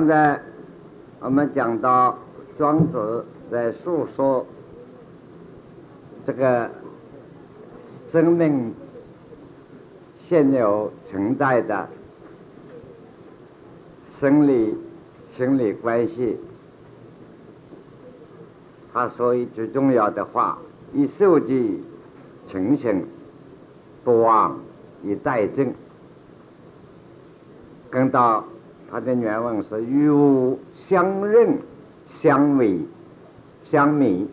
现在我们讲到庄子在诉说这个生命现有存在的生理、心理关系，他说一句重要的话：“以受记情形，不忘以待证。”跟到他的原文是与物相认、相为、相迷，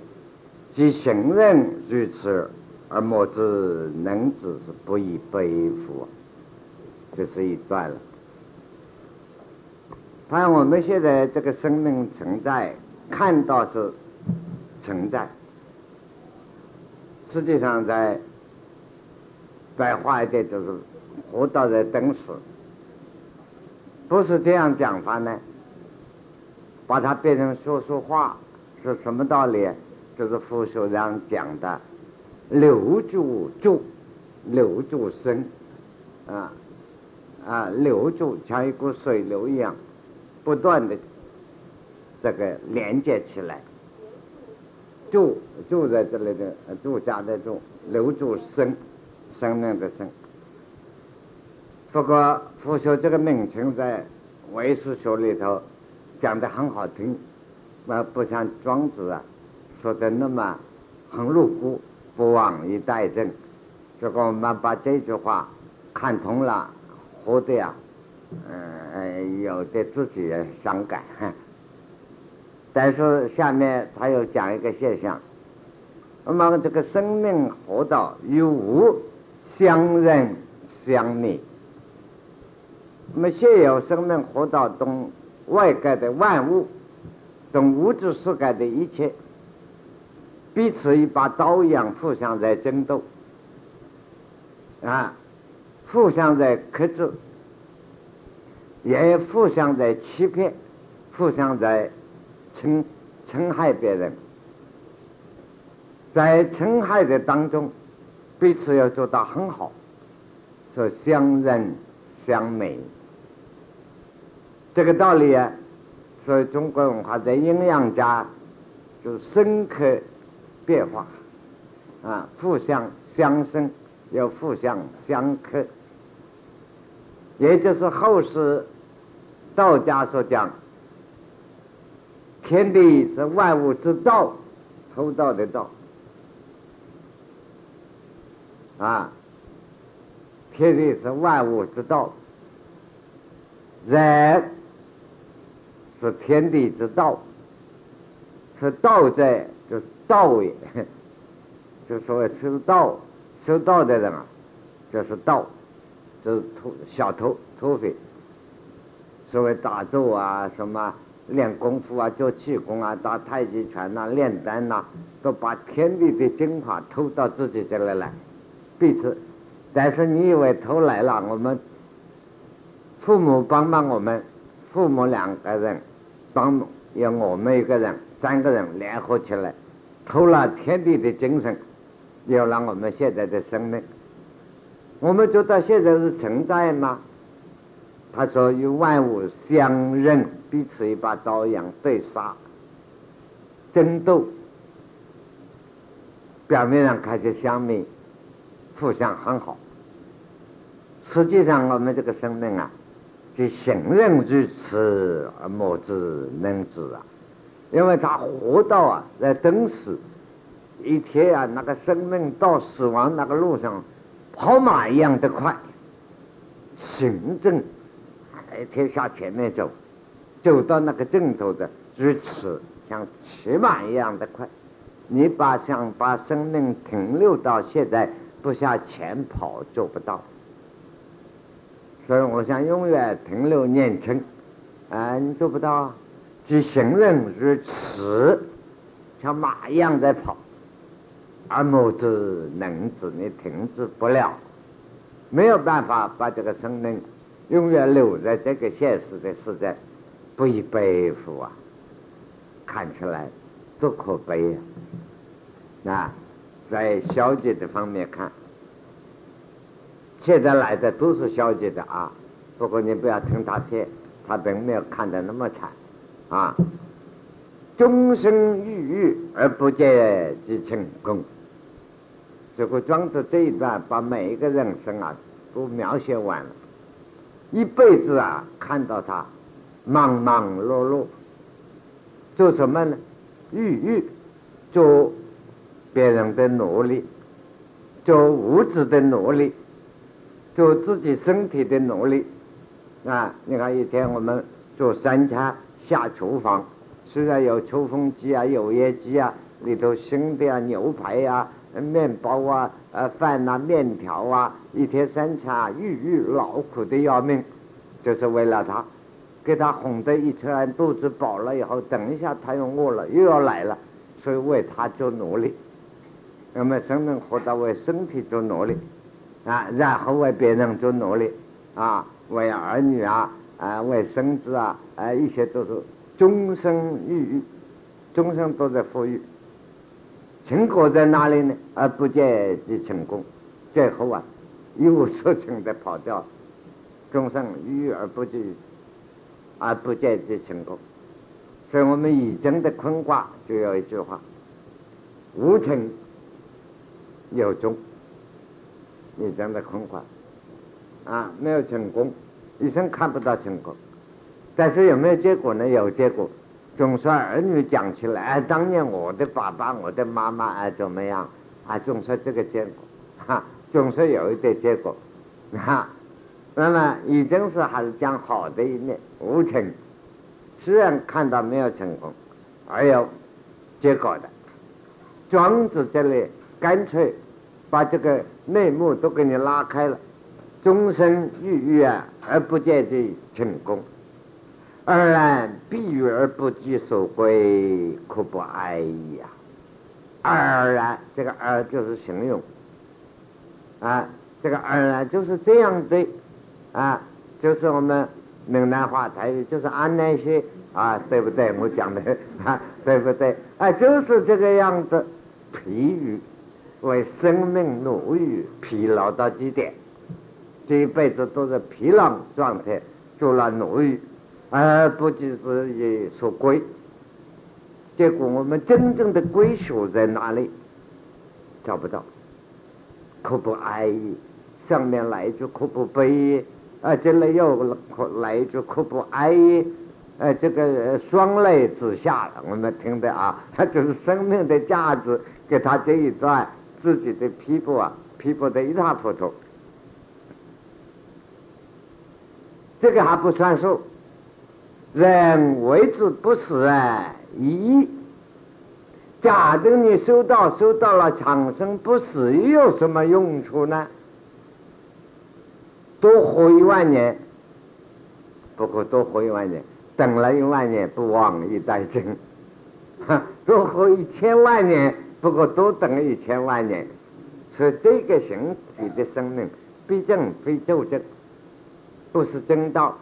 即行人如此，而莫之能子，是不以背负。这是一段了。看我们现在这个生命存在，看到是存在，实际上在白话一点就是活到在等死。不是这样讲法呢，把它变成说说话是什么道理？就是傅学良讲的“留住住，留住生”，啊啊，留住像一股水流一样，不断的这个连接起来，住住在这里的住家的住，留住生，生命的生。不过，佛学这个名称在唯识学里头讲的很好听，那不像庄子啊说的那么很露骨，不枉一代人。如果我们把这句话看通了，活的呀，嗯，有的自己也伤感。但是下面他又讲一个现象，那么这个生命活到与无相认相灭。那么现有生命活到中外界的万物，等物质世界的一切，彼此一把刀一样互相在争斗，啊，互相在克制，也互相在欺骗，互相在侵侵害别人，在侵害的当中，彼此要做到很好，说相认相美。这个道理啊，是中国文化在阴阳家就深刻变化啊，互相相生，又互相相克，也就是后世道家所讲，天地是万物之道，偷道的道啊，天地是万物之道，人。是天地之道，是道在，就是道也，就所谓修道、修道的人啊，就是道，就是土小偷、土匪。所谓打坐啊，什么练功夫啊，做气功啊，打太极拳呐，炼丹呐，都把天地的精华偷到自己这里来，彼此。但是你以为偷来了，我们父母帮帮我们。父母两个人帮有我们一个人，三个人联合起来，偷了天地的精神，有了我们现在的生命。我们觉得现在是存在吗？他说与万物相认，彼此一把刀一样对杀、争斗，表面上看起相面，互相很好，实际上我们这个生命啊。即行人如此而莫之能知啊！因为他活到啊，在等死一天啊，那个生命到死亡那个路上，跑马一样的快，行政一天向前面走，走到那个尽头的如此像骑马一样的快。你把想把生命停留到现在，不向前跑，做不到。所以我想永远停留年轻，啊，你做不到。即行人如此，像马一样在跑，而莫之能止，你停止不了，没有办法把这个生命永远留在这个现实的世界，不以背负啊！看起来多可悲呀！那在消极的方面看。现在来的都是消极的啊，不过你不要听他骗，他并没有看得那么惨啊。终生郁郁而不见其成功。这个庄子这一段把每一个人生啊都描写完了，一辈子啊看到他忙忙碌碌，做什么呢？郁郁做别人的奴隶，做物质的奴隶，做自己身体的奴隶啊！你看一天我们做三餐下厨房。虽然有抽风机啊、油烟机啊，里头熏的啊、牛排呀、面包啊、呃饭呐、面条啊，一天三餐郁郁劳苦的要命，就是为了他，给他哄得一吃完肚子饱了以后，等一下他又饿了，又要来了，所以为他做奴隶。那么生命活到为身体做奴隶啊，然后为别人做奴隶啊，为儿女啊啊，为孙子啊啊，一些都是。终身郁郁，终生都在富裕。成果在哪里呢？而不见其成功，最后啊，一无所成的跑掉。终生郁郁而不见，而不见其成功。所以我们以经的坤卦就有一句话：无成有终。以真的坤卦啊，没有成功，一生看不到成功。但是有没有结果呢？有结果，总说儿女讲起来，哎，当年我的爸爸、我的妈妈哎怎么样？啊，总说这个结果，哈，总是有一点结果，哈。那么已经是还是讲好的一面，无成，虽然看到没有成功，而有结果的。庄子这里干脆把这个内幕都给你拉开了，终身郁郁啊，而不见这成功。而然避欲而不及所归，可不哀呀！二然，这个“二”就是形容啊，这个“二然”就是这样的啊，就是我们闽南话台语，就是按那些啊，对不对？我讲的啊，对不对？啊，就是这个样子，疲于为生命奴役，疲劳到极点，这一辈子都是疲劳状态，做了奴役。而不仅是也所归，结果我们真正的归属在哪里？找不到，可不哀，上面来一句可不悲，啊，这里又来一句可不哀，呃，这个双泪之下，我们听的啊，他 就是生命的价值，给他这一段自己的皮肤啊，皮肤的一塌糊涂，这个还不算数。人为之不死啊！一，假定你收到收到了长生不死，又有什么用处呢？多活一万年，不过多活一万年，等了一万年，不枉一代真。多活一千万年，不过多等一千万年。所以这个形体的生命，毕竟非就正，不是正道。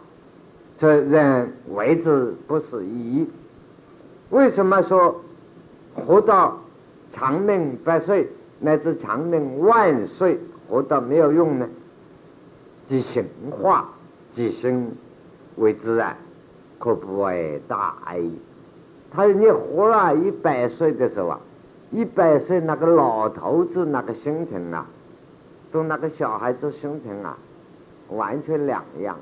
这人为之不是义。为什么说活到长命百岁乃至长命万岁活到没有用呢？即行化，即生为之啊，可不为大矣。他说你活了一百岁的时候啊，一百岁那个老头子那个心情啊，跟那个小孩子心情啊，完全两样。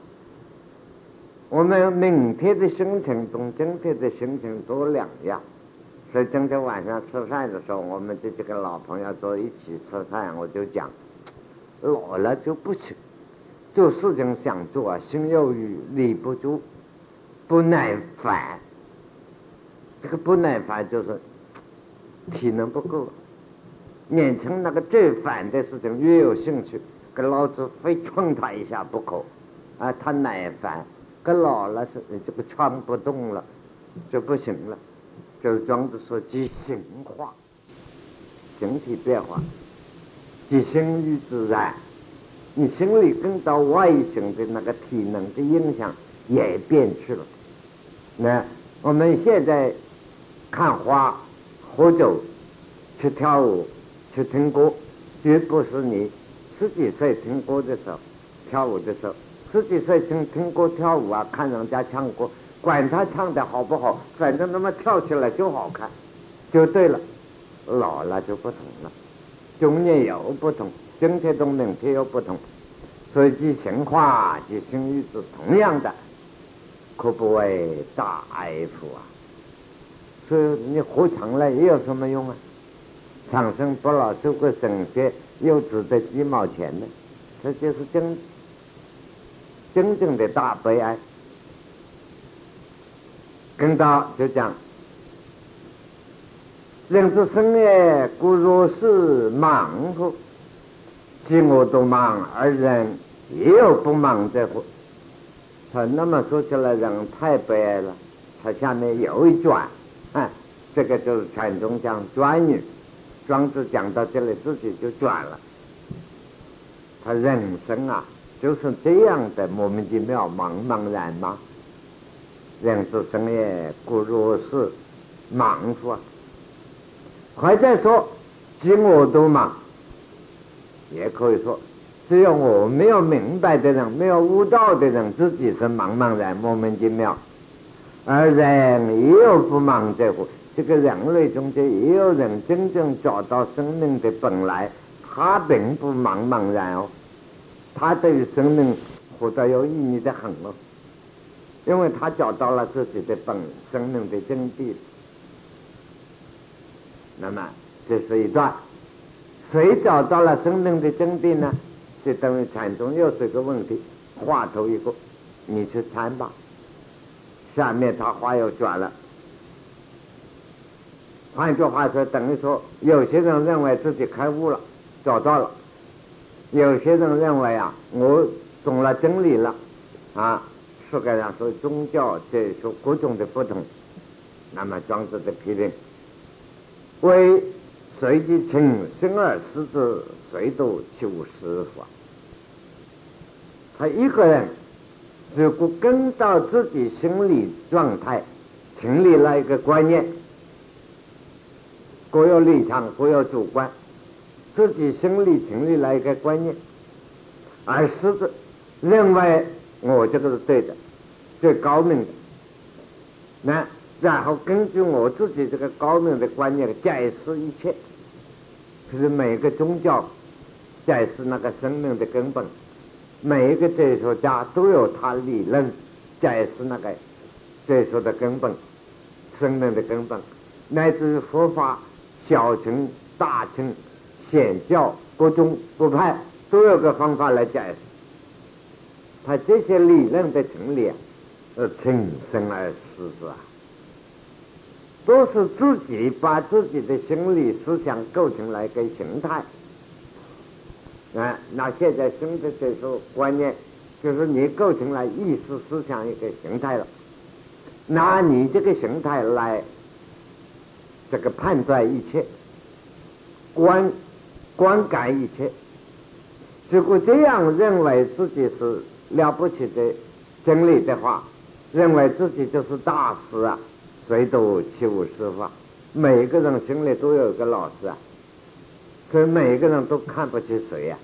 我们明天的心情跟今天的心情都两样，所以今天晚上吃饭的时候，我们这几个老朋友坐一起吃饭，我就讲，老了就不行，做事情想做，心有余力不足，不耐烦。这个不耐烦就是体能不够。年轻那个最烦的事情越有兴趣，跟老子非冲他一下不可，啊，他耐烦。跟老了是，这个穿不动了，就不行了。就是庄子说，即形化，形体变化，即心于自然。你心里跟到外形的那个体能的影响也变去了。那我们现在看花、喝酒、去跳舞、去听歌，绝不是你十几岁听歌的时候、跳舞的时候。十几岁听听歌跳舞啊，看人家唱歌，管他唱的好不好，反正他妈跳起来就好看，就对了。老了就不同了，中年又不同，今天同明天又不同，所以即行化即行育是同样的，可不为大 F 啊。所以你活长了也有什么用啊？长生不老，受个神仙又值得几毛钱呢？这就是真真正的大悲哀。跟到就讲。人之生也，故若是忙乎？其我都忙，而人也有不忙者乎？他那么说起来，人太悲哀了。他下面有一转，啊，这个就是禅宗讲转语。庄子讲到这里，自己就转了。他人生啊，就是这样的莫名其妙、茫茫然吗？人之生也，故若是忙乎？还在说，即我都忙，也可以说，只有我没有明白的人，没有悟道的人，自己是茫茫然、莫名其妙。而人也有不忙者乎？这个人类中间也有人真正找到生命的本来，他并不茫茫然哦，他对于生命活得有意义的很哦，因为他找到了自己的本生命的真谛。那么这是一段，谁找到了生命的真谛呢？就等于禅宗又是一个问题，话头一个，你去参吧。下面他话又转了，换句话说，等于说，有些人认为自己开悟了，找到了；有些人认为啊，我懂了真理了，啊，世界上说宗教这说各种的不同，那么庄子的批评。为随即请生而死之，谁都求师法。他一个人如果跟到自己心理状态，成立了一个观念，各有立场，各有主观，自己心里成立了一个观念，而狮子认为我这个是对的，最高明的，那。然后根据我自己这个高明的观念解释一切，就是每个宗教解释那个生命的根本，每一个哲学家都有他理论解释那个哲学的根本，生命的根本，乃至于佛法小乘、大乘、显教不宗不派都有个方法来解释。他这些理论的成立，是从生而死是吧？都是自己把自己的心理思想构成了一个形态，啊，那现在新的这种观念，就是你构成了意识思想一个形态了，拿你这个形态来这个判断一切，观观感一切，如果这样认为自己是了不起的真理的话，认为自己就是大师啊。谁都欺侮师傅，每个人心里都有一个老师啊，所以每个人都看不起谁呀？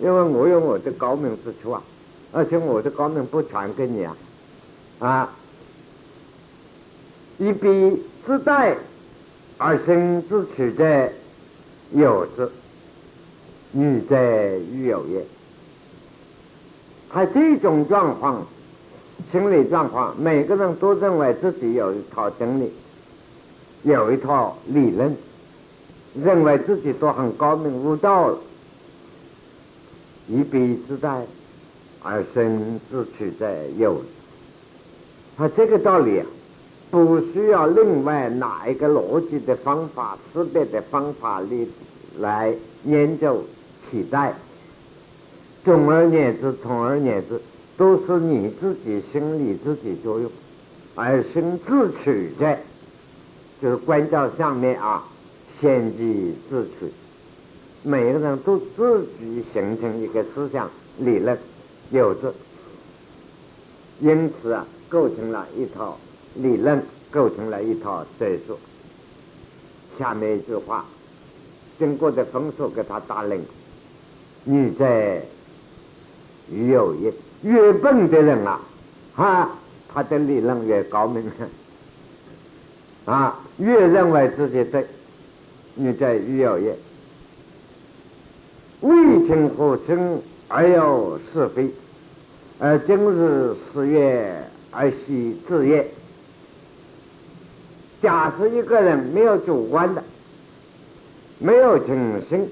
因为我有我的高明之处啊，而且我的高明不传给你啊，啊，一笔自带而生自取者有之，女者欲有也。他这种状况。心理状况，每个人都认为自己有一套真理，有一套理论，认为自己都很高明悟道了，一笔之带而生自取在有。他这个道理啊，不需要另外哪一个逻辑的方法、识别的方法里来研究取代。总而言之，总而言之。都是你自己心里自己作用，而生自取的，就是关照上面啊，先即自取，每个人都自己形成一个思想理论，有着，因此啊，构成了一套理论，构成了一套哲学。下面一句话，经过的分数给他打零，你在于有一。越笨的人啊，啊，他的理论越高明，啊，越认为自己对，你在愈有业，未听何声而有是非，而今日十月而喜自业。假设一个人没有主观的，没有情心，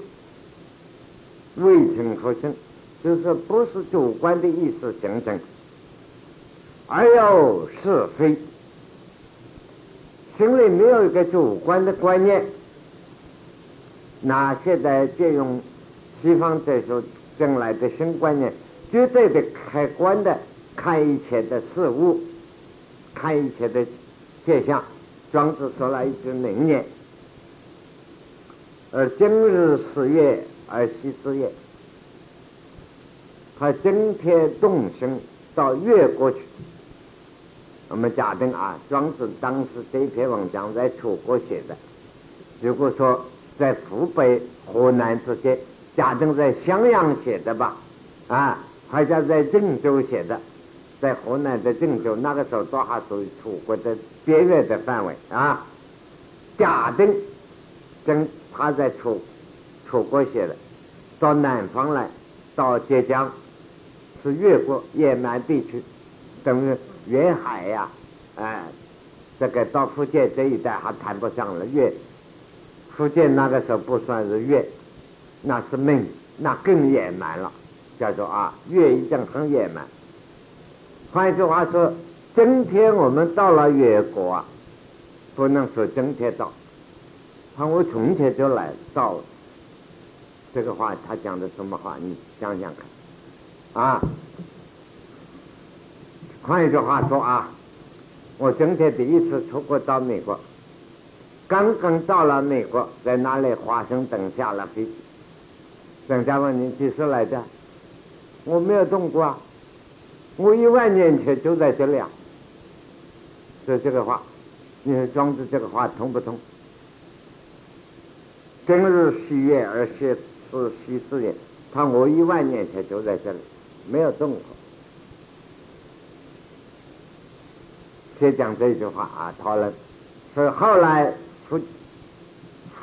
未情何心，就是不是主观的意识形成，而要是非，心里没有一个主观的观念，那现在借用西方哲学将来的新观念，绝对的客观的看一切的事物，看一切的现象。庄子说了一句名言：“而今日十月而夕之夜，他今天动身到越国去。我们假定啊，庄子当时这篇文章在楚国写的。如果说在湖北、河南这些，假定在襄阳写的吧，啊，或者在郑州写的。”在河南的郑州，那个时候都还属于楚国的边缘的范围啊。假定跟他在楚楚国写的，到南方来，到浙江是越过野蛮地区，等于沿海呀，哎，这个到福建这一带还谈不上了。越福建那个时候不算是越，那是闽，那更野蛮了，叫做啊，越已经很野蛮。换一句话说，今天我们到了越国啊，不能说今天到，他我从前就来到。这个话他讲的什么话？你想想看，啊。换一句话说啊，我今天第一次出国到美国，刚刚到了美国，在那里华盛顿下了飞机。人家问你几时来的？我没有动过啊。我一万年前就在这里啊，说这个话，你说庄子这个话通不通？今日喜悦而写是喜字也，他我一万年前就在这里，没有动过。先讲这句话啊，讨论。所以后来出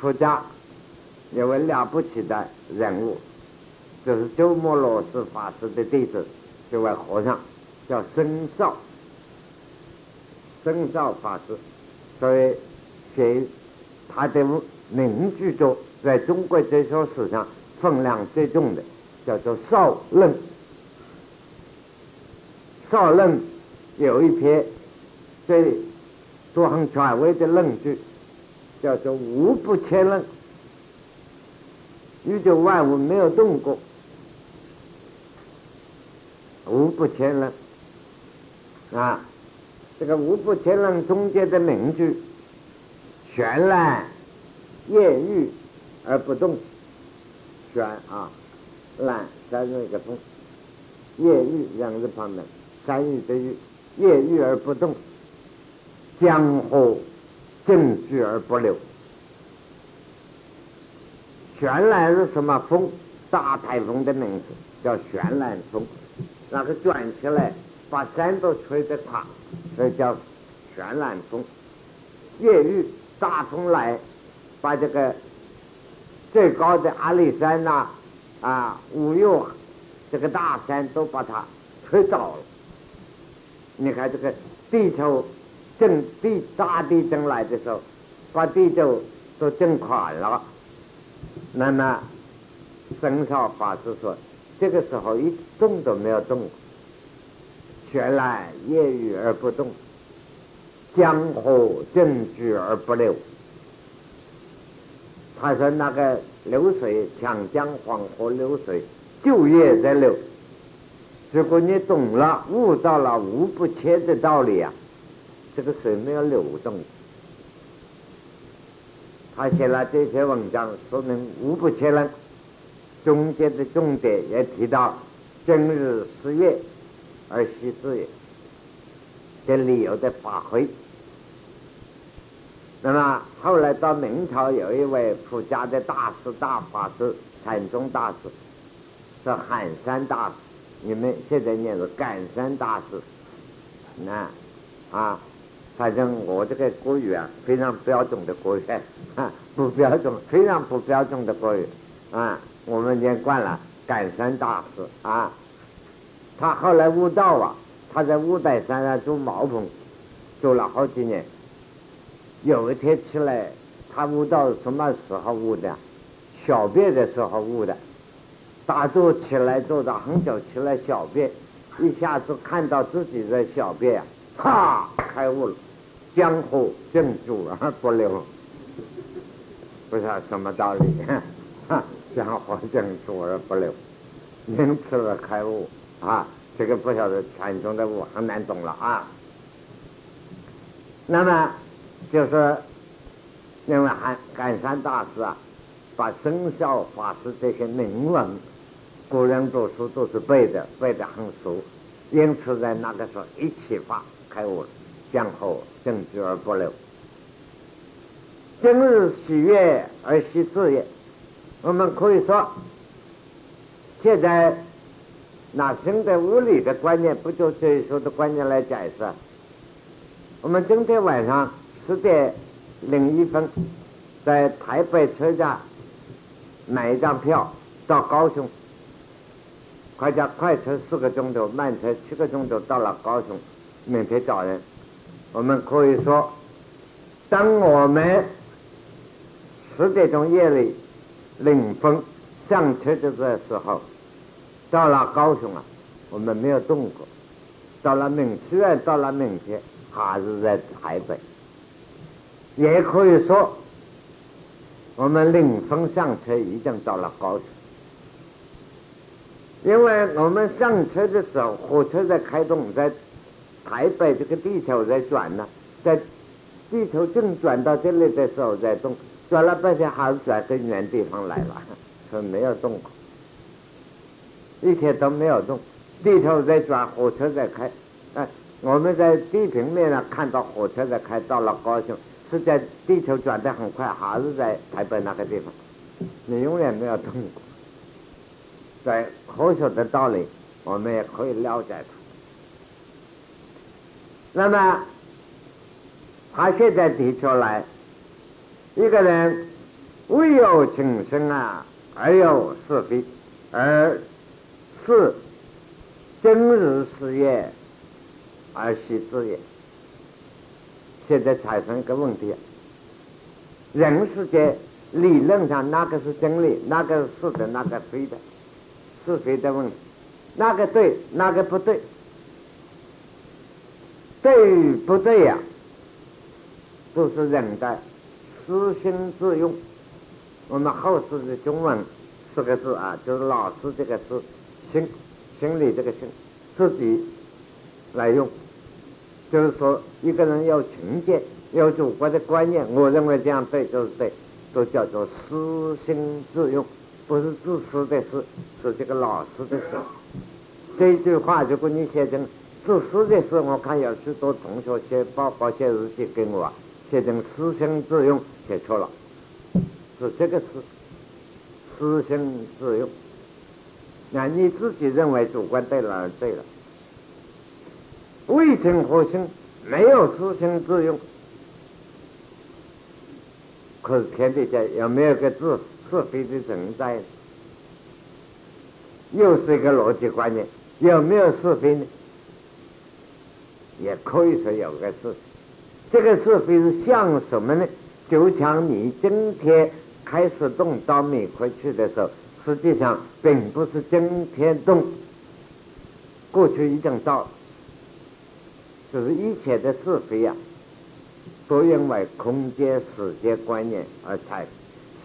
出家一位了不起的人物，就是鸠摩罗什法师的弟子。这位和尚叫僧绍，僧绍法师，所以写他的名著中，在中国哲学史上分量最重的，叫做《少论》。《少论》有一篇最都很权威的论据，叫做“无不迁论”，宇宙万物没有动过。无不迁人啊，这个无不迁人中间的名句，悬览艳遇而不动，悬啊，览三日一个风，艳遇两字旁的三日的遇，艳遇而不动，江河静止而不流，悬览是什么风？大台风的名字叫悬览风。那个转起来，把山都吹得垮，这叫旋兰风。越狱大风来，把这个最高的阿里山呐，啊，五岳这个大山都把它吹倒了。你看这个地球震地大地震来的时候，把地球都震垮了。那么，僧少法师说。这个时候一动都没有动，玄来夜雨而不动，江河正居而不流。他说那个流水，长江黄河流水就也在流。如果你懂了、悟到了无不切的道理啊，这个水没有流动。他写了这篇文章，说明无不迁了。中间的重点也提到，今日失业而夕之也，这理由的发挥。那么后来到明朝，有一位普家的大师大法师禅宗大师，是海山大师，你们现在念的感山大师，那啊，反正我这个国语啊，非常标准的国语，啊，不标准，非常不标准的国语，啊，我们念惯了感山大师啊，他后来悟道啊，他在五台山上做茅棚，做了好几年，有一天起来，他悟道什么时候悟的？小便的时候悟的。打坐起来，坐到很久，起来小便，一下子看到自己的小便啊，哈，开悟了，江湖正主而 不留，不知道什么道理，哈，江湖正主而不留，因此而开悟。啊，这个不晓得禅宗的悟很难懂了啊。那么就是因为还感山大师啊，把生肖法师这些铭文。古人读书都是背的，背的很熟，因此在那个时候一启发开悟，江河正直而不流。今日喜悦而喜自也，我们可以说，现在拿新的物理的观念，不就这一说的观念来解释？我们今天晚上十点零一分，在台北车站买一张票到高雄。快加快车四个钟头，慢车七个钟头到了高雄。明天早晨，我们可以说，当我们十点钟夜里领风上车的时候，到了高雄啊，我们没有动过。到了明虽然到了明天，还是在台北。也可以说，我们领风上车已经到了高雄。因为我们上车的时候，火车在开动，在台北这个地球在转呢，在地球正转到这里的时候在动，转了半天还是转到原地方来了，是没有动过，一切都没有动，地球在转，火车在开，哎，我们在地平面上看到火车在开，到了高雄，是在地球转得很快，还是在台北那个地方，你永远没有动过。在科学的道理，我们也可以了解它。那么，他现在提出来，一个人未有情生啊，而有是非，而是真日事业而喜之也。现在产生一个问题：人世间理论上哪个是真理，哪个是的，哪个非的？是非的问题，哪个对，哪个不对？对与不对呀？都是人的私心自用。我们后世的中文四个字啊，就是老师这个字，心，心里这个心，自己来用。就是说，一个人有情见，有主观的观念，我认为这样对就是对，都叫做私心自用。不是自私的事，是这个老师的事。这句话，如果你写成自私的事，我看有许多同学写报告、写日记给我，写成私心自用，写错了，是这个词，私心自用。那你自己认为主观对了而对了，未听核心，没有私心自用，可是天底下有没有个字？是非的存在，又是一个逻辑观念。有没有是非呢？也可以说有个是。这个是非是像什么呢？就像你今天开始动到米块去的时候，实际上并不是今天动，过去已经到，就是一切的是非呀，都因为空间、时间观念而产生。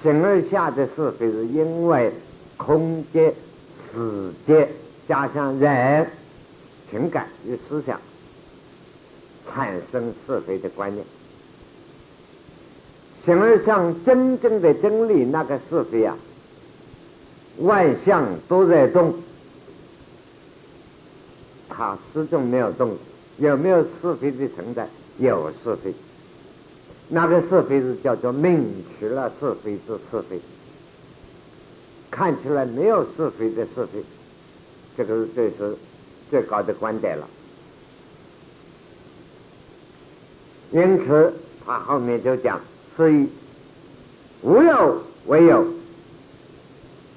形而下的是非，是因为空间、时间加上人情感与思想产生是非的观念。形而上真正的真理，那个是非啊，万象都在动，它始终没有动。有没有是非的存在？有是非。那个是非是叫做明去了是非之是非，看起来没有是非的是非，这个这是最高的观点了。因此，他后面就讲：是以无有为有，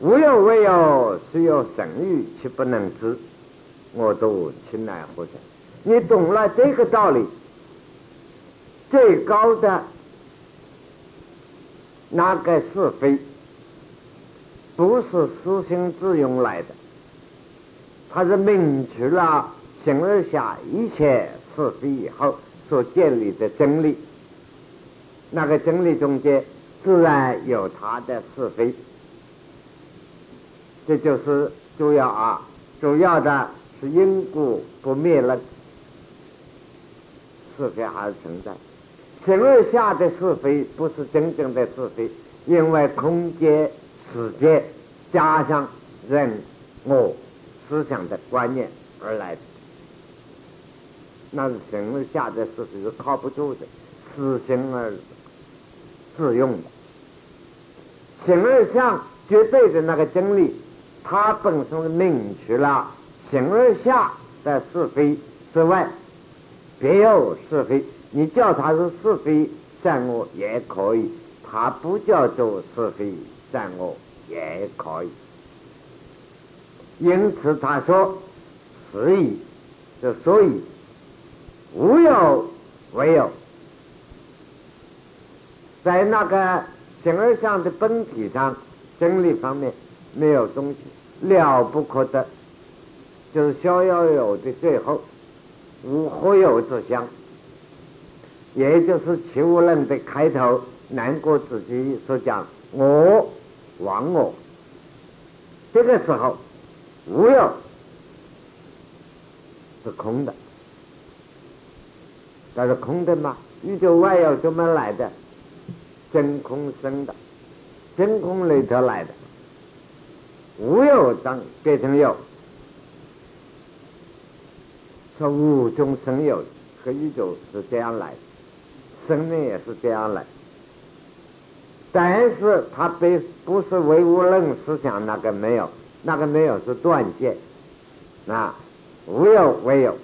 无有为有，是有神欲，其不能知。我都亲来何者？你懂了这个道理，最高的那个是非，不是私心自用来的，它是明确了形而下一切是非以后所建立的真理。那个真理中间自然有它的是非，这就是主要啊，主要的。是因果不灭了，是非还存在。形而下的是非不是真正的是非，因为空间、时间加上人我思想的观念而来的，那是形而下的是非是靠不住的，私心而自用的。形而上绝对的那个真理，他本身是明确了。形而下的是非之外，别有是非。你叫它是是非善恶也可以，它不叫做是非善恶也可以。因此他说：“所以，就所以，无有为有，在那个形而上的本体上，真理方面没有东西了不可得。”就是逍遥游的最后无何有之相，也就是齐物论的开头，南国自己所讲我亡我，这个时候无有是空的，但是空的嘛，宇宙外有怎么来的？真空生的，真空里头来的，无有当变成有。说无中生有，和宇宙是这样来，生命也是这样来。但是它被不是唯物论思想那个没有，那个没有是断见，啊，无有为有，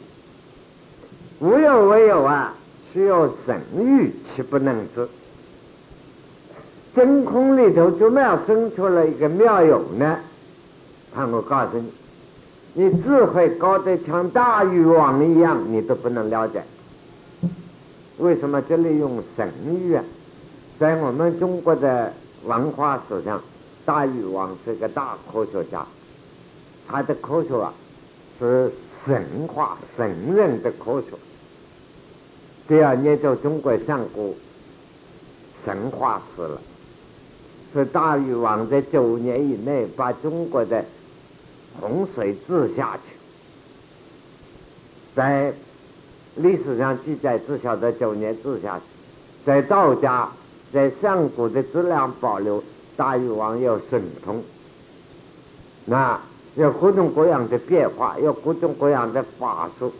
无有为有啊，需要神欲其不能知。真空里头怎么样生出了一个妙有呢？他我告诉你。你智慧高得像大禹王一样，你都不能了解。为什么这里用神域啊？在我们中国的文化史上，大禹王是个大科学家，他的科学啊是神话神人的科学。第二年就中国上古神话史了，是大禹王在九年以内把中国的。洪水治下去，在历史上记载只晓得九年治下去，在道家在上古的质量保留，大禹王有神通，那有各种各样的变化，有各种各样的法术。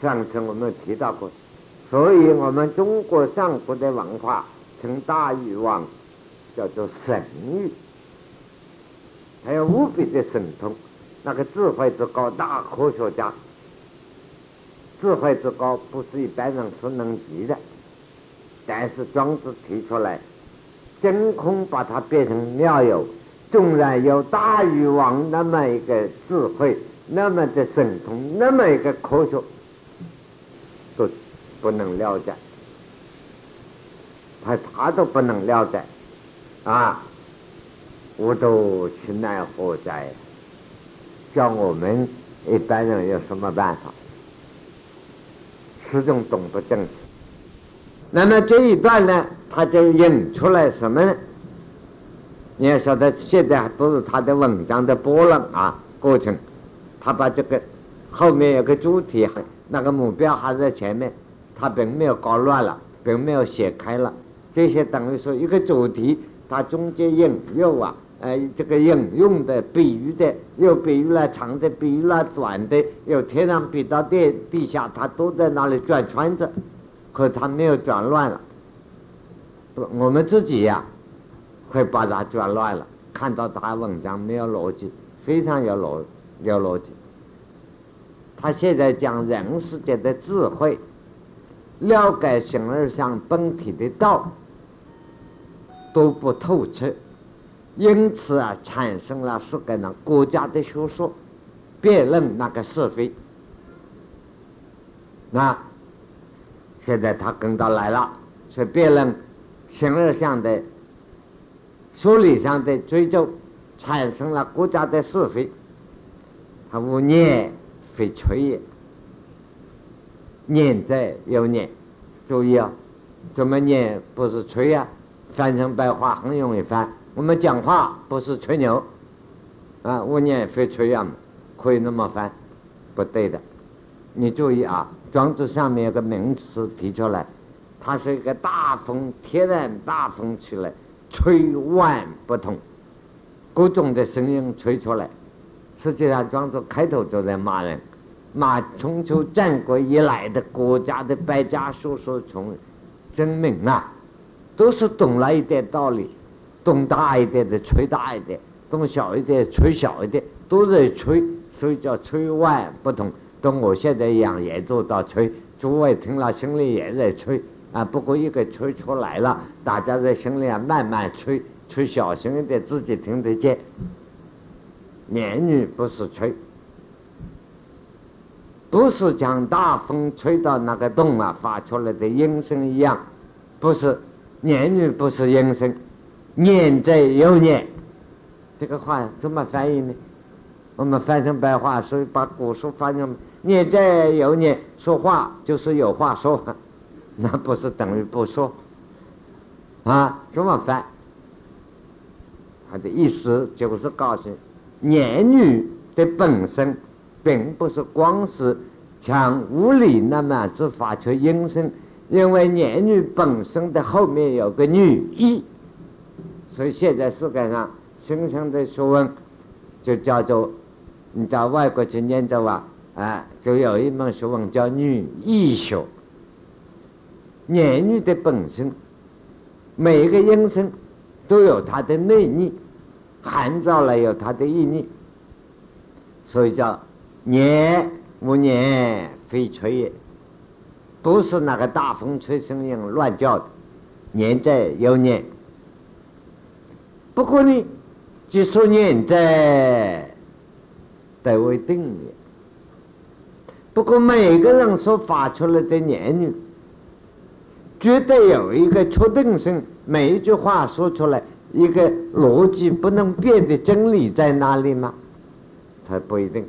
上次我们提到过，所以我们中国上古的文化称大禹王叫做神域。还有无比的神通，那个智慧之高，大科学家，智慧之高不是一般人所能及的。但是庄子提出来，真空把它变成妙有，纵然有大禹王那么一个智慧，那么的神通，那么一个科学，都不能了解，他他都不能了解，啊。我都去奈何哉？叫我们一般人有什么办法？始终懂不正确。那么这一段呢，他就引出来什么呢？你要晓得，现在都是他的文章的波浪啊过程。他把这个后面有个主题，那个目标还在前面，他并没有搞乱了，并没有写开了。这些等于说一个主题，他中间引诱啊。哎，这个引用的、比喻的，又比喻了长的，比喻了短的，有天上比到地地下，它都在那里转圈子，可它没有转乱了。我们自己呀，会把它转乱了。看到他文章没有逻辑，非常有逻有逻辑。他现在讲人世间的智慧，了解形而上本体的道都不透彻，因此啊，产生了世界上国家的学说，辩论那个是非。那现在他跟到来了，是辩论形而上的说理上的追究，产生了国家的是非。他无念。非吹也，念在有念，注意啊，怎么念不是吹呀？翻成白话很容易翻。我们讲话不是吹牛，啊，无念非吹呀，可以那么翻，不对的。你注意啊，庄子上面有个名词提出来，它是一个大风，天然大风起来，吹万不同，各种的声音吹出来。实际上，庄子开头就在骂人，骂春秋战国以来的国家的百家学说从证明啊，都是懂了一点道理，懂大一点的吹大一点，懂小一点吹小一点，都在吹，所以叫吹万不同。跟我现在一样，也做到吹，诸位听了心里也在吹啊。不过一个吹出来了，大家在心里啊慢慢吹，吹小心一点，自己听得见。言语不是吹，不是将大风吹到那个洞啊发出来的音声一样，不是言语不是音声，念在有念，这个话怎么翻译呢？我们翻成白话，所以把古书翻成念在有念，说话就是有话说，那不是等于不说啊？怎么翻？他的意思就是告诉。言语的本身，并不是光是像物理那么只发出音声，因为言语本身的后面有个女”意，所以现在世界上新生的学问就叫做，你到外国去念的话，啊，就有一门学问叫语义学。言语的本身，每一个音声都有它的内意。含造了有它的意义，所以叫念无念非吹也，不是那个大风吹声音乱叫的，念在有念。不过呢，即说念在，得为定也。不过每个人所发出来的言语，绝对有一个确定性，每一句话说出来。一个逻辑不能变的真理在哪里吗？他不一定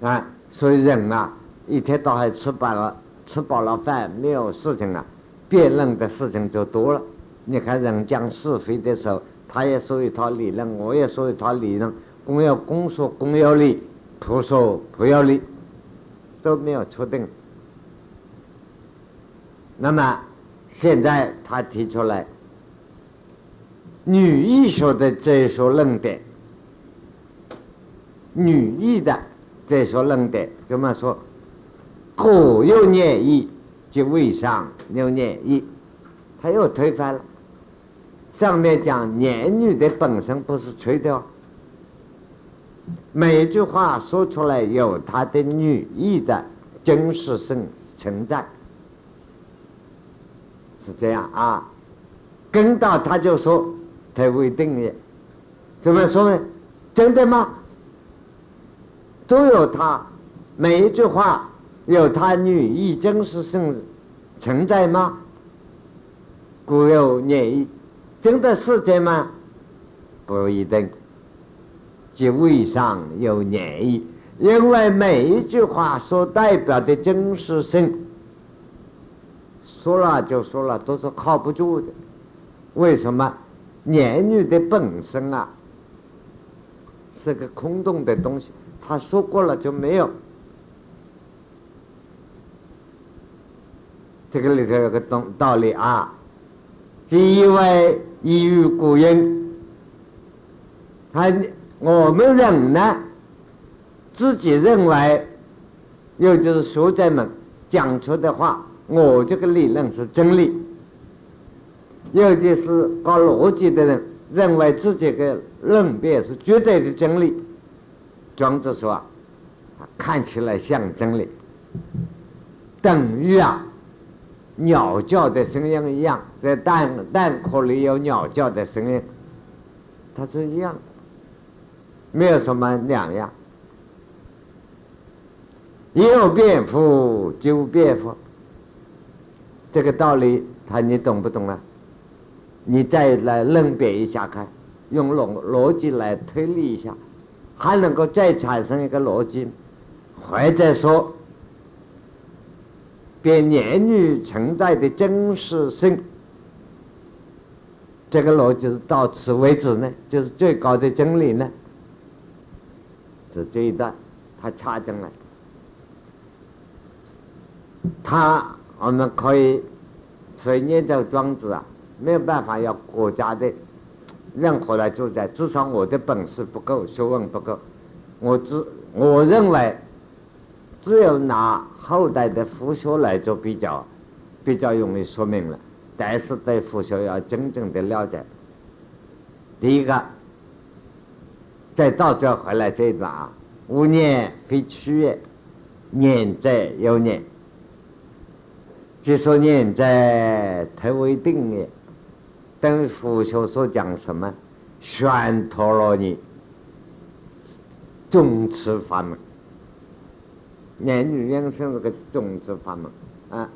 啊。所以人啊，一天到晚吃饱了吃饱了饭，没有事情啊，辩论的事情就多了。你看人讲是非的时候，他也说一套理论，我也说一套理论，公要公说公有理，婆说婆有理，都没有确定。那么现在他提出来。女艺学的这一说论点，女艺的这一说论点怎么说？各有念意，即为上又念意，他又推翻了。上面讲言语的本身不是吹的哦，每一句话说出来有它的语义的真实性存在，是这样啊。跟到他就说。他未定的，怎么说呢？真的吗？都有他，每一句话有他语义真实性存在吗？故有念意，真的是这吗？不一定。即为上有念意，因为每一句话所代表的真实性，说了就说了，都是靠不住的。为什么？言语的本身啊，是个空洞的东西，他说过了就没有。这个里头有个道道理啊，即因为依于古音，他我们人呢，自己认为，又就是学者们讲出的话，我这个理论是真理。尤其是搞逻辑的人，认为自己的论辩是绝对的真理，庄子说，看起来像真理，等于啊，鸟叫的声音一样，在蛋蛋壳里有鸟叫的声音，它是一样，没有什么两样。有变佛就变佛，这个道理，他你懂不懂啊？你再来论别一下看，用逻逻辑来推理一下，还能够再产生一个逻辑，或者说，对言语存在的真实性，这个逻辑是到此为止呢？就是最高的真理呢？是这一段，他掐进来。他我们可以所以念这个庄子啊，没有办法要国家的任何来主宰，至少我的本事不够，学问不够。我只我认为，只有拿后代的佛学来做比较，比较容易说明了。但是对佛学要真正的了解，第一个，在道教回来这一段啊，无念非取也，念者有念。即说念在特为定也，等佛学所讲什么？玄陀罗尼，众持法门。念女人生这个种子法门啊，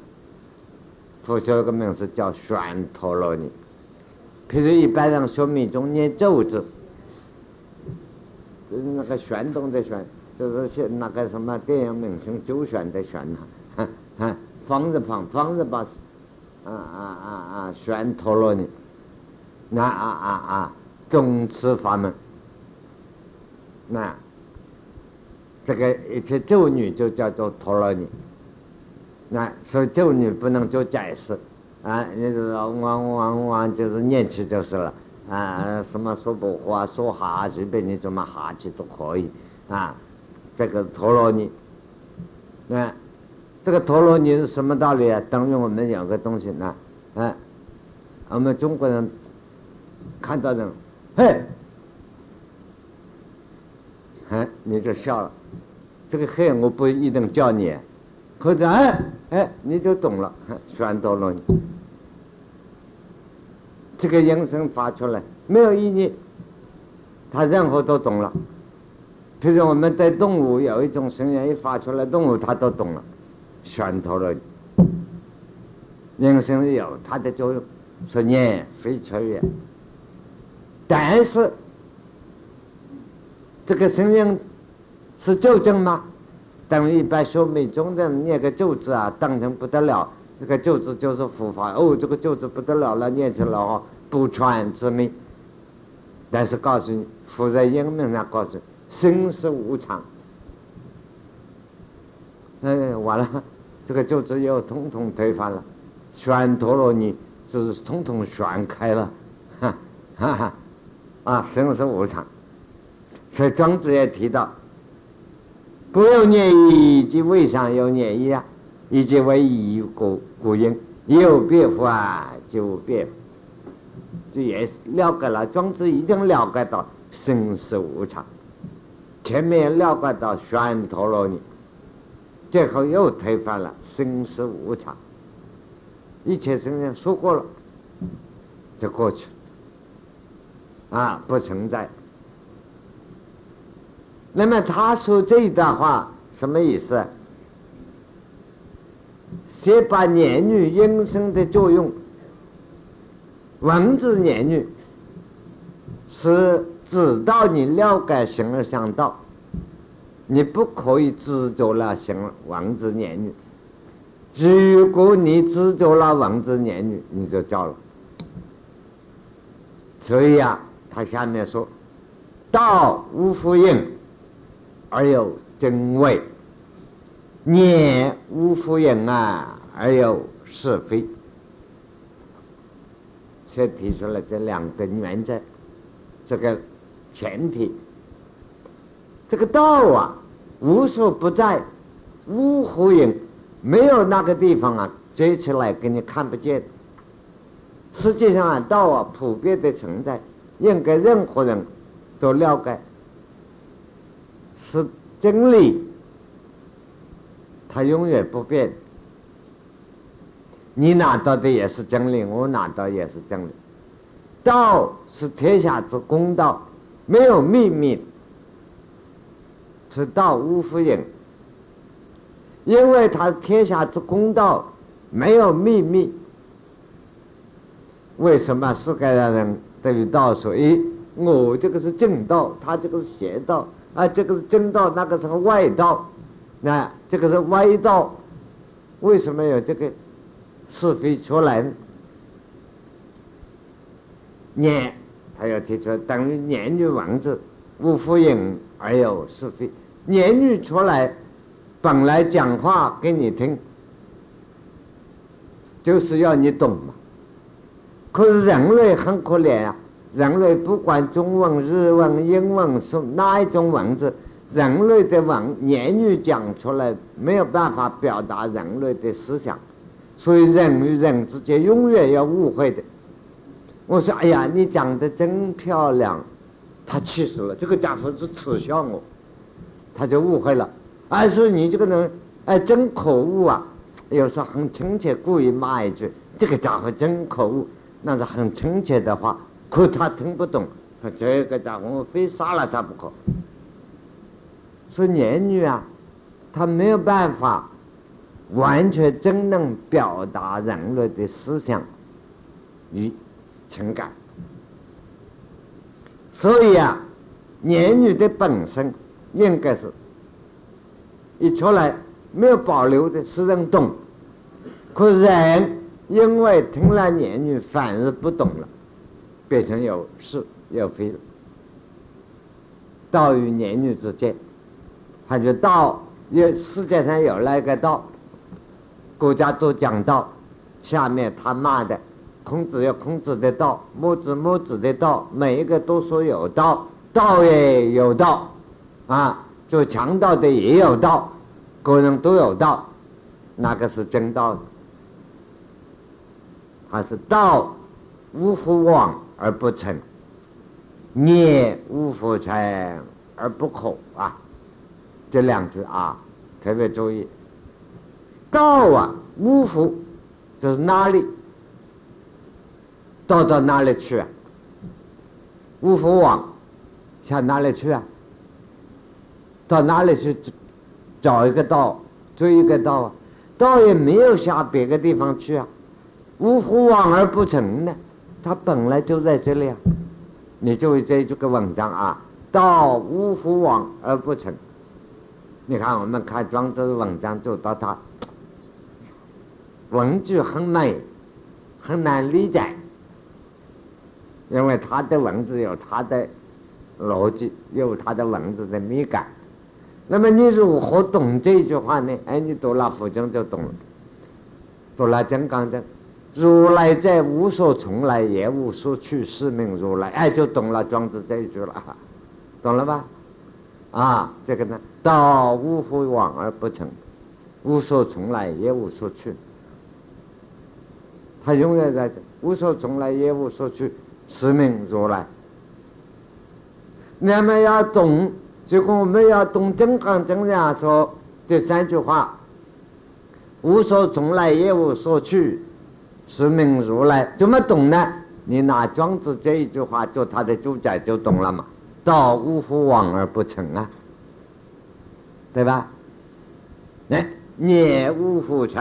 佛学个名字叫玄陀罗尼。譬如一般人学密宗念咒子，就是那个旋动的旋，就是像那个什么电影明星周旋的旋呐，哈。方子方，方子把，啊啊啊啊，旋陀罗尼，那啊啊啊，宗持法门，那这个一切咒语就叫做陀罗尼，那所以咒语不能做解释，啊，你说汪汪汪就是念起就是了，啊，什么说不话说哈随便你怎么哈气都可以，啊，这个陀罗尼，那。这个陀罗尼是什么道理啊？等于我们两个东西呢，啊，我们中国人看到人，嘿，哎，你就笑了。这个嘿，我不一定叫你，或者哎哎，你就懂了。旋陀罗尼，这个音声发出来没有意义，他任何都懂了。譬如我们对动物有一种声音一发出来，动物它都懂了。宣陀罗，人声有它的作用，说念非常远，但是这个声音是纠正吗？等于一般学密宗的念个咒字啊，当成不得了，这个咒字就是佛法哦，这个咒字不得了了，念出来哦，不传之名。但是告诉你，佛在英明上告诉你，生死无常。哎，完了，这个就只有统统推翻了，旋陀罗尼就是统统旋开了，哈哈哈，啊，生死无常。所以庄子也提到，不有念意，即为上要念意啊，以及为义故故因，有变化就变，这也是了解了。庄子已经了解到生死无常，前面了解到旋陀罗尼。最后又推翻了生死无常，一切生命说过了，就过去啊，不存在。那么他说这一段话什么意思？先把言语音声的作用，文字言语是指导你了解形而上道。你不可以执着了行文字言语，如果你执着了文字言语，你就糟了。所以啊，他下面说：“道无复应，而有真伪；念无复应啊，而有是非。”才提出了这两个原则，这个前提。这个道啊。无所不在，无何影，没有那个地方啊，追起来给你看不见。实际上啊，道啊，普遍的存在，应该任何人都了解。是真理，它永远不变。你拿到的也是真理，我拿到也是真理。道是天下之公道，没有秘密。是道无复影，因为他天下之公道，没有秘密。为什么世界上人对于道说：“咦，我这个是正道，他这个是邪道啊，这个是正道，那个是个外道，那这个是歪道。”为什么有这个是非出来呢？念，他要提出等于念女王子，无复影而有是非。言语出来，本来讲话给你听，就是要你懂嘛。可是人类很可怜啊，人类不管中文、日文、英文是哪一种文字，人类的文言语讲出来没有办法表达人类的思想，所以人与人之间永远要误会的。我说：“哎呀，你讲的真漂亮。”他气死了，这个家伙是耻笑我。他就误会了，哎，说你这个人，哎，真可恶啊！有时候很亲切，故意骂一句：“这个家伙真可恶。”那是很亲切的话，可他听不懂。他这个家伙，我非杀了他不可。说言语啊，他没有办法完全真能表达人类的思想与情感，所以啊，言语的本身。应该是，一出来没有保留的，使人懂。可人因为听了言语，反而不懂了，变成有是有非了。道与言语之间，他就道有世界上有那个道，国家都讲道，下面他骂的，孔子有孔子的道，墨子墨子的道，每一个都说有道，道也有道。啊，做强盗的也有道，个人都有道，那个是真道。还是道无复往而不成，念无复成而不可啊！这两句啊，特别注意。道啊，无福，这是哪里？道到哪里去啊？无福往向哪里去啊？到哪里去找一个道，追一个道啊？道也没有向别个地方去啊，无福往而不成呢。它本来就在这里啊。你就这这个文章啊，道无复往而不成。你看我们看庄子的文章，就到他文句很美，很难理解，因为他的文字有他的逻辑，有他的文字的美感。那么你如何懂这句话呢？哎，你读了《佛经》就懂了，读了《金刚经》，如来在无所从来，也无所去，是名如来。哎，就懂了庄子这一句了，懂了吧？啊，这个呢，道无复往而不成，无所从来，也无所去。他永远在这，无所从来，也无所去，是名如来。那么要懂。结果我们要懂真刚真样说这三句话，无所从来也无所去，是名如来。怎么懂呢？你拿庄子这一句话做他的主宰就懂了嘛。道无复往而不成啊，对吧？哎，念无复成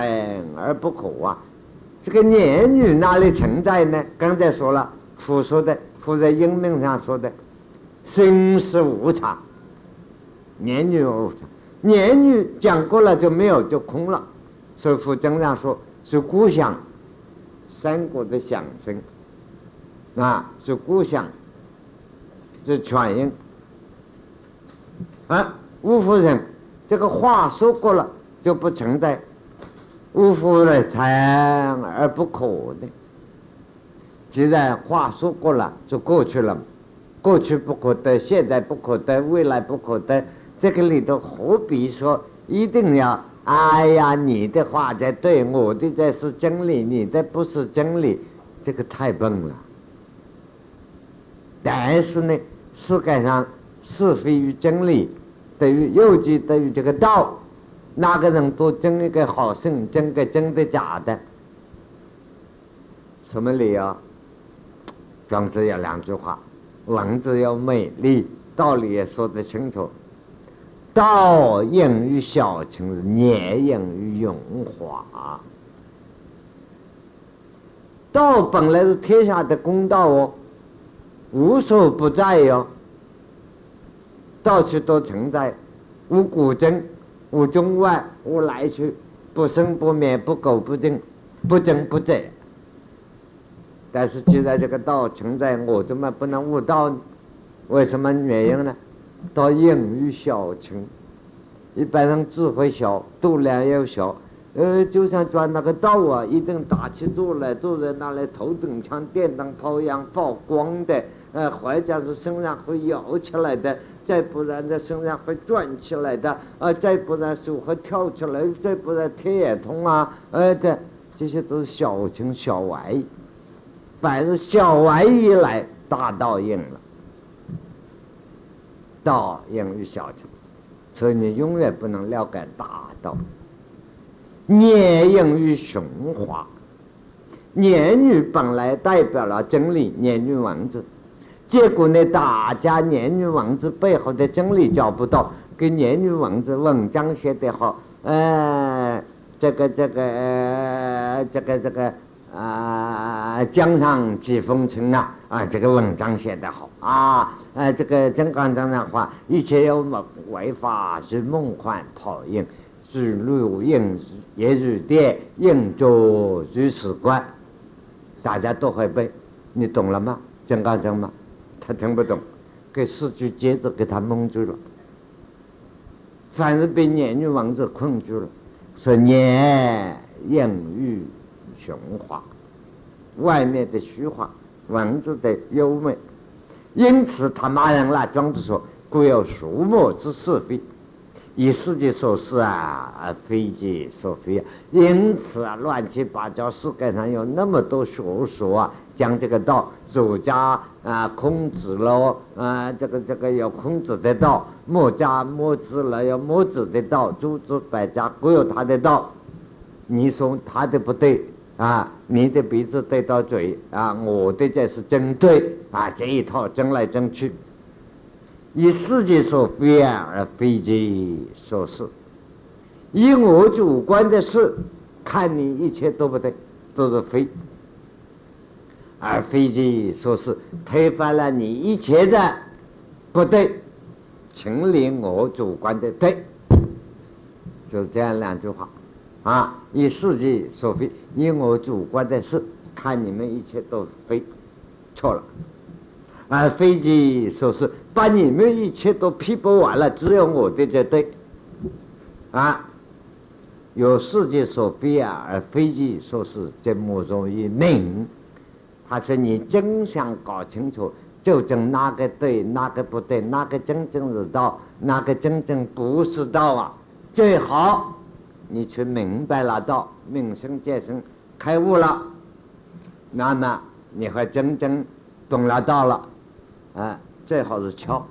而不可啊。这个念语哪里存在呢？刚才说了，佛说的，佛在英明上说的，生死无常。言语无常，言语讲过了就没有，就空了。所以佛经上说是故乡，三国的响声，啊，是故乡，是传音。啊，无夫人，这个话说过了就不存在，无夫人参而不可的。既然话说过了，就过去了，过去不可得，现在不可得，未来不可得。这个里头何必说一定要？哎呀，你的话才对，我的才是真理，你的不是真理，这个太笨了。但是呢，世界上是非与真理对于尤其对于这个道，哪个人都争一个好胜，争个真的假的，什么理由？庄子有两句话：文字要美丽，道理也说得清楚。道应于小情，念应于荣华。道本来是天下的公道哦，无所不在哟，到处都存在，无古今，无中外，无来去，不生不灭，不垢不净，不增不减。但是既然这个道存在，我怎么不能悟道呢？为什么原因呢？到应于小情，一般人智慧小，度量又小。呃，就像钻那个道啊，一定打起坐来，坐在那里，头等舱电灯泡一样发光的。呃，或者是身上会摇起来的，再不然在身上会转起来的，呃，再不然手会跳起来，再不然天也通啊，呃，这这些都是小情小玩意。凡是小玩意一来，大道应了，道应于小乘，所以你永远不能了解大道。年应于雄华，年女本来代表了真理，年女王子。结果呢，大家年女王子背后的真理找不到，给年女王子文章写得好，呃，这个这个这个这个啊，江上几风尘啊，啊，这个文章写得好啊，呃，这个真刚这的话，一切有梦为法是梦幻泡影。是如应也如电，应就如此观，大家都会背，你懂了吗？金刚经吗？他听不懂，给四句接着给他蒙住了，反而被念女王子困住了。说念应于雄华，外面的虚华，文字的优美，因此他骂人了。庄子说：“故有俗墨之是非。”以世界所是啊，非己所非啊，因此啊，乱七八糟，世界上有那么多学说啊，讲这个道，儒家啊，孔子喽，啊，这个这个有孔子的道，墨家墨子了，有墨子的道，诸子百家各有他的道，你说他的不对啊，你的鼻子对到嘴啊，我的这是针对啊，这一套争来争去。以世界所非而非己所是，以我主观的事看你一切都不对，都是非，而非己所是，推翻了你一切的不对，请理我主观的对，就这样两句话。啊。以世界所非，以我主观的事看你们一切都非，错了。而飞机说是把你们一切都批驳完了，只有我的才对，啊，有世界所非啊，而飞机说是这么容易明。他说你真想搞清楚，究竟哪个对，哪个不对，哪个真正是道，哪个真正不是道啊？最好你去明白了道，明心见生，开悟了，那么你会真正懂了道了。啊，最好是敲。